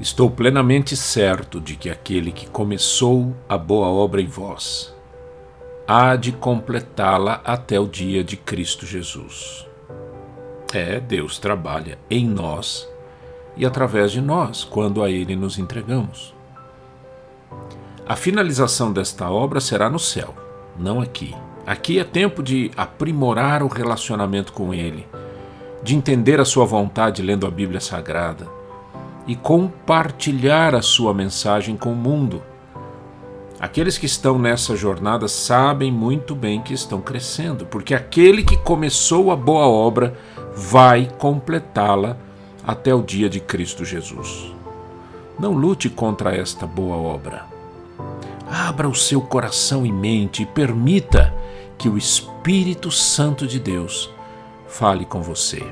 Estou plenamente certo de que aquele que começou a boa obra em vós há de completá-la até o dia de Cristo Jesus. É, Deus trabalha em nós e através de nós quando a Ele nos entregamos. A finalização desta obra será no céu, não aqui. Aqui é tempo de aprimorar o relacionamento com Ele, de entender a Sua vontade lendo a Bíblia Sagrada e compartilhar a Sua mensagem com o mundo. Aqueles que estão nessa jornada sabem muito bem que estão crescendo, porque aquele que começou a boa obra vai completá-la até o dia de Cristo Jesus. Não lute contra esta boa obra. Abra o seu coração e mente e permita que o Espírito Santo de Deus fale com você.